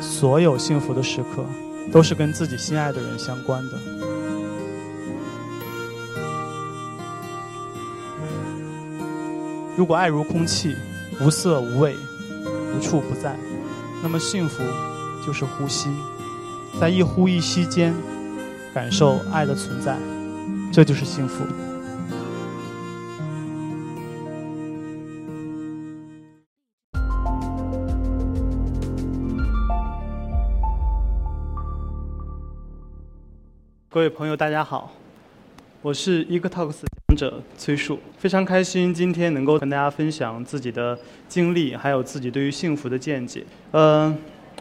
所有幸福的时刻，都是跟自己心爱的人相关的。如果爱如空气，无色无味，无处不在，那么幸福就是呼吸，在一呼一吸间，感受爱的存在，这就是幸福。各位朋友，大家好，我是 EcoTalks 讲者崔树，非常开心今天能够跟大家分享自己的经历，还有自己对于幸福的见解。呃，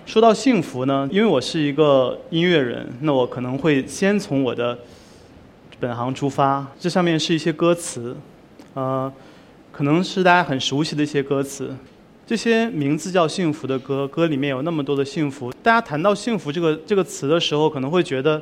说到幸福呢，因为我是一个音乐人，那我可能会先从我的本行出发。这上面是一些歌词，呃，可能是大家很熟悉的一些歌词。这些名字叫幸福的歌，歌里面有那么多的幸福。大家谈到幸福这个这个词的时候，可能会觉得。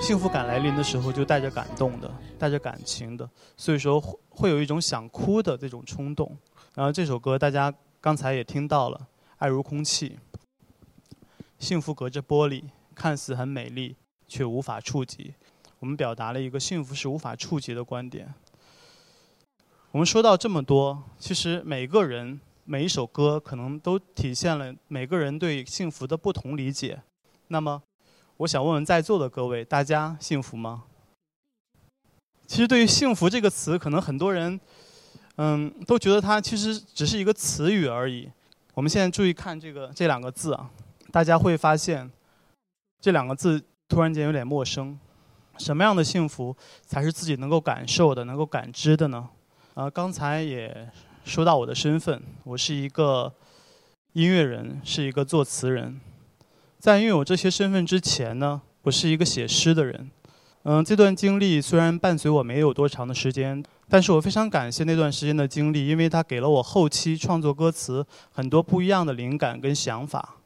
幸福感来临的时候，就带着感动的，带着感情的，所以说会会有一种想哭的这种冲动。然后这首歌大家刚才也听到了，爱如空气，幸福隔着玻璃，看似很美丽，却无法触及。我们表达了一个幸福是无法触及的观点。我们说到这么多，其实每个人每一首歌可能都体现了每个人对幸福的不同理解。那么。我想问问在座的各位，大家幸福吗？其实对于“幸福”这个词，可能很多人，嗯，都觉得它其实只是一个词语而已。我们现在注意看这个这两个字啊，大家会发现，这两个字突然间有点陌生。什么样的幸福才是自己能够感受的、能够感知的呢？啊，刚才也说到我的身份，我是一个音乐人，是一个作词人。在拥有这些身份之前呢，我是一个写诗的人。嗯，这段经历虽然伴随我没有多长的时间，但是我非常感谢那段时间的经历，因为它给了我后期创作歌词很多不一样的灵感跟想法。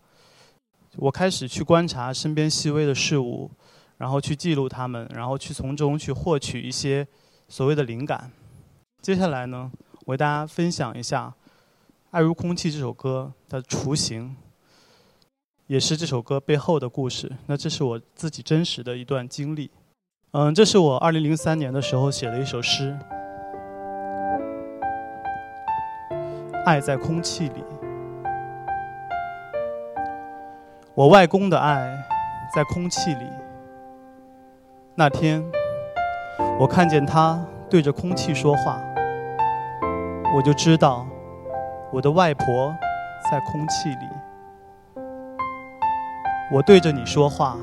我开始去观察身边细微的事物，然后去记录它们，然后去从中去获取一些所谓的灵感。接下来呢，我为大家分享一下《爱如空气》这首歌的雏形。也是这首歌背后的故事。那这是我自己真实的一段经历。嗯，这是我二零零三年的时候写的一首诗。爱在空气里，我外公的爱在空气里。那天，我看见他对着空气说话，我就知道我的外婆在空气里。我对着你说话，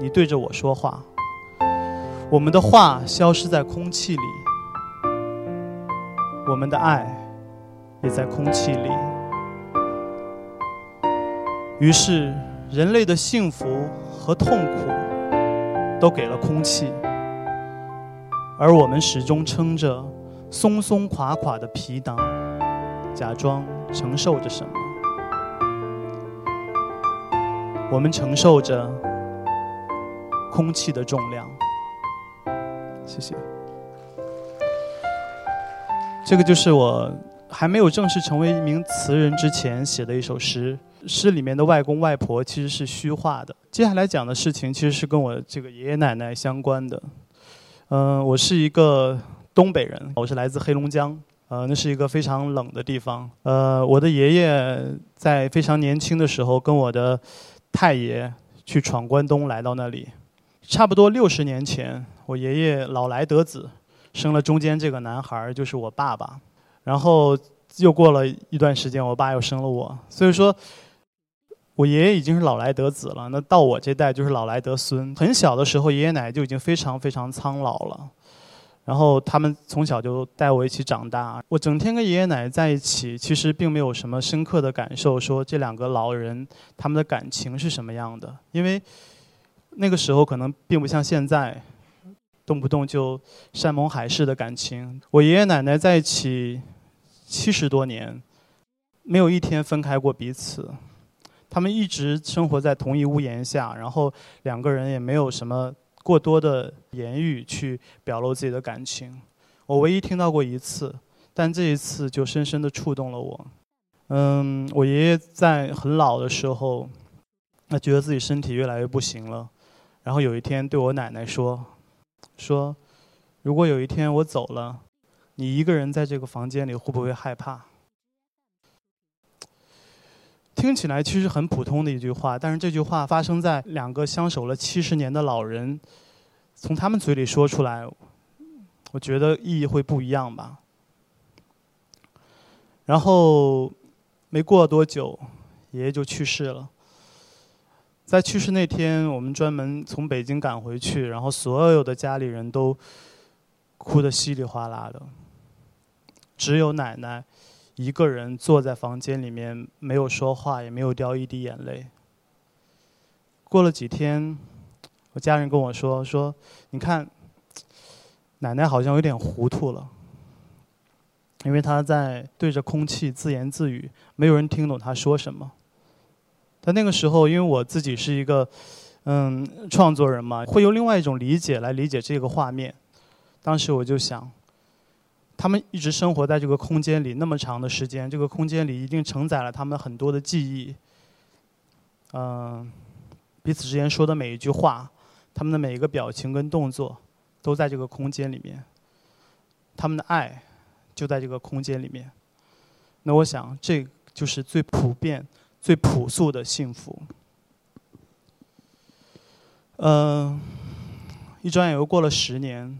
你对着我说话，我们的话消失在空气里，我们的爱也在空气里。于是，人类的幸福和痛苦都给了空气，而我们始终撑着松松垮垮的皮囊，假装承受着什么。我们承受着空气的重量。谢谢。这个就是我还没有正式成为一名词人之前写的一首诗。诗里面的外公外婆其实是虚化的。接下来讲的事情其实是跟我这个爷爷奶奶相关的。嗯，我是一个东北人，我是来自黑龙江。呃，那是一个非常冷的地方。呃，我的爷爷在非常年轻的时候跟我的太爷去闯关东，来到那里，差不多六十年前，我爷爷老来得子，生了中间这个男孩，就是我爸爸。然后又过了一段时间，我爸又生了我。所以说，我爷爷已经是老来得子了。那到我这代就是老来得孙。很小的时候，爷爷奶奶就已经非常非常苍老了。然后他们从小就带我一起长大。我整天跟爷爷奶奶在一起，其实并没有什么深刻的感受，说这两个老人他们的感情是什么样的。因为那个时候可能并不像现在，动不动就山盟海誓的感情。我爷爷奶奶在一起七十多年，没有一天分开过彼此。他们一直生活在同一屋檐下，然后两个人也没有什么过多的言语去表露自己的感情。我唯一听到过一次，但这一次就深深的触动了我。嗯，我爷爷在很老的时候，他觉得自己身体越来越不行了，然后有一天对我奶奶说：“说，如果有一天我走了，你一个人在这个房间里会不会害怕？”听起来其实很普通的一句话，但是这句话发生在两个相守了七十年的老人从他们嘴里说出来，我觉得意义会不一样吧。然后没过多久，爷爷就去世了。在去世那天，我们专门从北京赶回去，然后所有的家里人都哭得稀里哗啦的，只有奶奶。一个人坐在房间里面，没有说话，也没有掉一滴眼泪。过了几天，我家人跟我说：“说你看，奶奶好像有点糊涂了，因为她在对着空气自言自语，没有人听懂她说什么。”但那个时候，因为我自己是一个嗯创作人嘛，会用另外一种理解来理解这个画面。当时我就想。他们一直生活在这个空间里那么长的时间，这个空间里一定承载了他们很多的记忆。嗯，彼此之间说的每一句话，他们的每一个表情跟动作，都在这个空间里面。他们的爱就在这个空间里面。那我想，这就是最普遍、最朴素的幸福。嗯，一转眼又过了十年，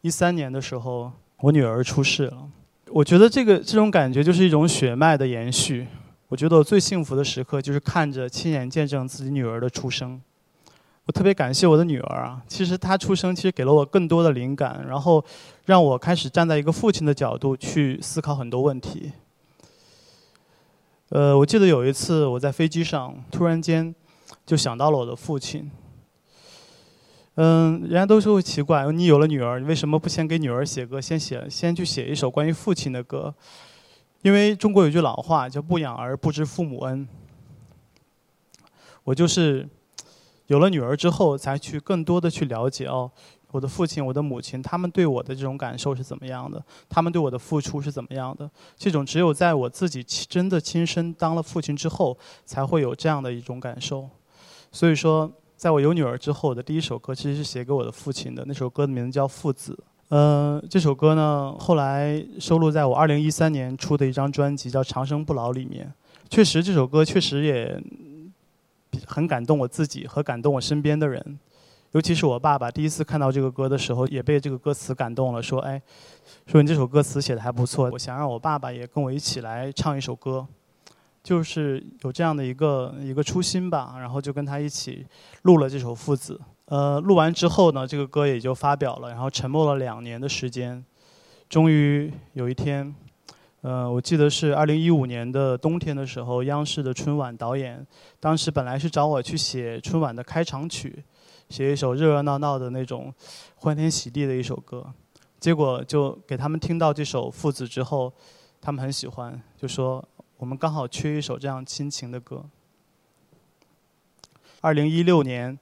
一三年的时候。我女儿出世了，我觉得这个这种感觉就是一种血脉的延续。我觉得我最幸福的时刻就是看着亲眼见证自己女儿的出生。我特别感谢我的女儿啊，其实她出生其实给了我更多的灵感，然后让我开始站在一个父亲的角度去思考很多问题。呃，我记得有一次我在飞机上，突然间就想到了我的父亲。嗯，人家都是会奇怪，你有了女儿，你为什么不先给女儿写歌，先写，先去写一首关于父亲的歌？因为中国有句老话叫“不养儿不知父母恩”。我就是有了女儿之后，才去更多的去了解哦，我的父亲、我的母亲，他们对我的这种感受是怎么样的？他们对我的付出是怎么样的？这种只有在我自己真的亲身当了父亲之后，才会有这样的一种感受。所以说。在我有女儿之后的第一首歌，其实是写给我的父亲的。那首歌的名字叫《父子》。嗯，这首歌呢，后来收录在我二零一三年出的一张专辑叫《长生不老》里面。确实，这首歌确实也很感动我自己和感动我身边的人。尤其是我爸爸，第一次看到这个歌的时候，也被这个歌词感动了，说：“哎，说你这首歌词写的还不错。”我想让我爸爸也跟我一起来唱一首歌。就是有这样的一个一个初心吧，然后就跟他一起录了这首《父子》。呃，录完之后呢，这个歌也就发表了，然后沉默了两年的时间，终于有一天，呃，我记得是二零一五年的冬天的时候，央视的春晚导演当时本来是找我去写春晚的开场曲，写一首热热闹闹的那种欢天喜地的一首歌，结果就给他们听到这首《父子》之后，他们很喜欢，就说。我们刚好缺一首这样亲情的歌。二零一六年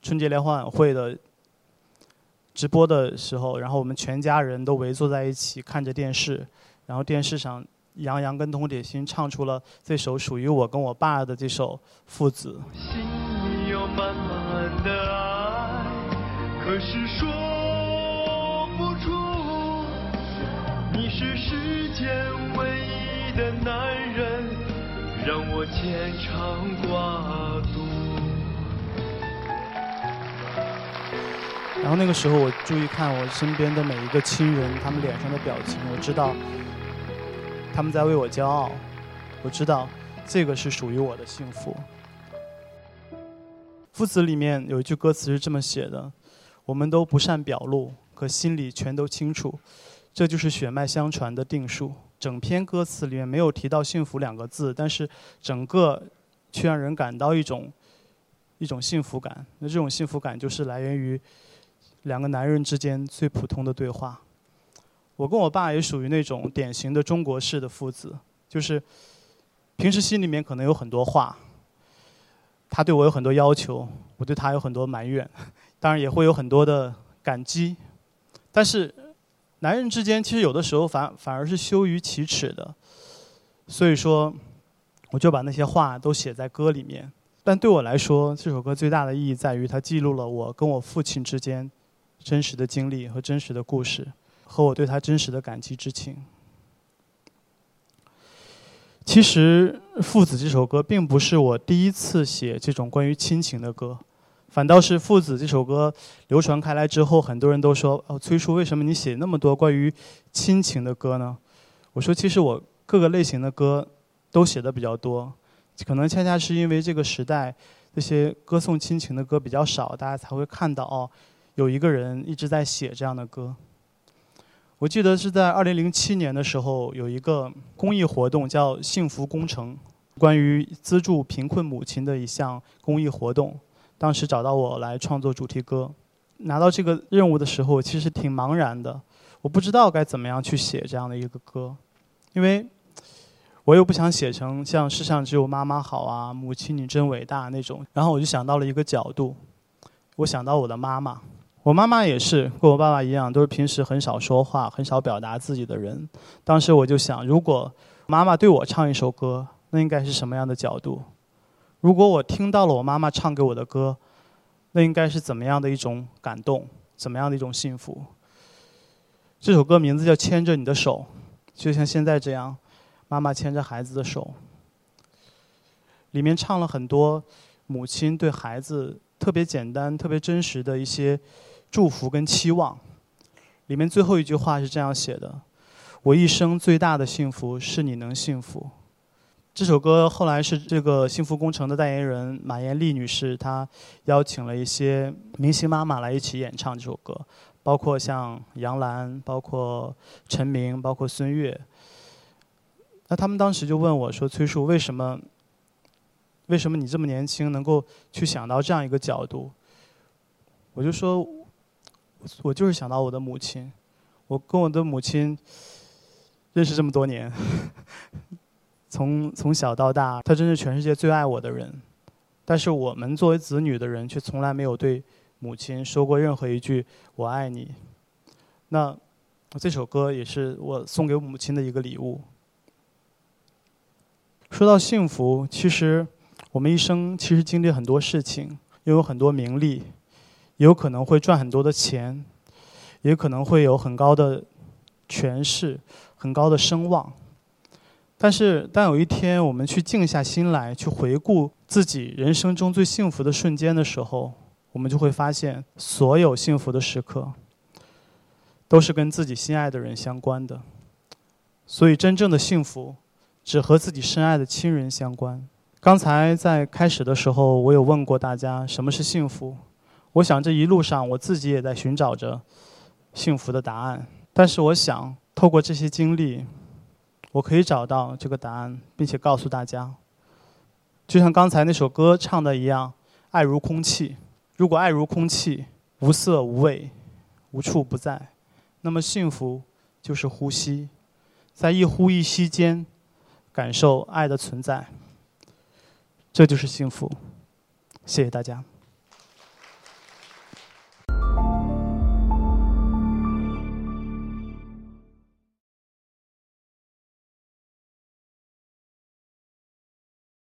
春节联欢晚会的直播的时候，然后我们全家人都围坐在一起看着电视，然后电视上杨洋跟童铁心唱出了这首属于我跟我爸的这首《父子》。心里有满满的爱，可是说，你是世间牵肠挂肚。然后那个时候，我注意看我身边的每一个亲人，他们脸上的表情，我知道他们在为我骄傲。我知道这个是属于我的幸福。父子里面有一句歌词是这么写的：“我们都不善表露，可心里全都清楚，这就是血脉相传的定数。整篇歌词里面没有提到幸福两个字，但是整个却让人感到一种一种幸福感。那这种幸福感就是来源于两个男人之间最普通的对话。我跟我爸也属于那种典型的中国式的父子，就是平时心里面可能有很多话，他对我有很多要求，我对他有很多埋怨，当然也会有很多的感激，但是。男人之间其实有的时候反反而是羞于启齿的，所以说，我就把那些话都写在歌里面。但对我来说，这首歌最大的意义在于它记录了我跟我父亲之间真实的经历和真实的故事，和我对他真实的感激之情。其实，《父子》这首歌并不是我第一次写这种关于亲情的歌。反倒是《父子》这首歌流传开来之后，很多人都说：“哦，崔叔，为什么你写那么多关于亲情的歌呢？”我说：“其实我各个类型的歌都写的比较多，可能恰恰是因为这个时代这些歌颂亲情的歌比较少，大家才会看到哦，有一个人一直在写这样的歌。”我记得是在二零零七年的时候，有一个公益活动叫“幸福工程”，关于资助贫困母亲的一项公益活动。当时找到我来创作主题歌，拿到这个任务的时候，其实挺茫然的。我不知道该怎么样去写这样的一个歌，因为我又不想写成像“世上只有妈妈好”啊，“母亲你真伟大”那种。然后我就想到了一个角度，我想到我的妈妈。我妈妈也是跟我爸爸一样，都是平时很少说话、很少表达自己的人。当时我就想，如果妈妈对我唱一首歌，那应该是什么样的角度？如果我听到了我妈妈唱给我的歌，那应该是怎么样的一种感动，怎么样的一种幸福？这首歌名字叫《牵着你的手》，就像现在这样，妈妈牵着孩子的手。里面唱了很多母亲对孩子特别简单、特别真实的一些祝福跟期望。里面最后一句话是这样写的：“我一生最大的幸福是你能幸福。”这首歌后来是这个幸福工程的代言人马艳丽女士，她邀请了一些明星妈妈来一起演唱这首歌，包括像杨澜，包括陈明，包括孙悦。那他们当时就问我说：“崔叔，为什么？为什么你这么年轻，能够去想到这样一个角度？”我就说：“我就是想到我的母亲，我跟我的母亲认识这么多年。”从从小到大，他真是全世界最爱我的人，但是我们作为子女的人，却从来没有对母亲说过任何一句“我爱你”。那这首歌也是我送给母亲的一个礼物。说到幸福，其实我们一生其实经历很多事情，拥有很多名利，有可能会赚很多的钱，也可能会有很高的权势、很高的声望。但是，当有一天我们去静下心来，去回顾自己人生中最幸福的瞬间的时候，我们就会发现，所有幸福的时刻，都是跟自己心爱的人相关的。所以，真正的幸福，只和自己深爱的亲人相关。刚才在开始的时候，我有问过大家什么是幸福。我想这一路上，我自己也在寻找着幸福的答案。但是，我想透过这些经历。我可以找到这个答案，并且告诉大家，就像刚才那首歌唱的一样，爱如空气。如果爱如空气，无色无味，无处不在，那么幸福就是呼吸，在一呼一吸间，感受爱的存在，这就是幸福。谢谢大家。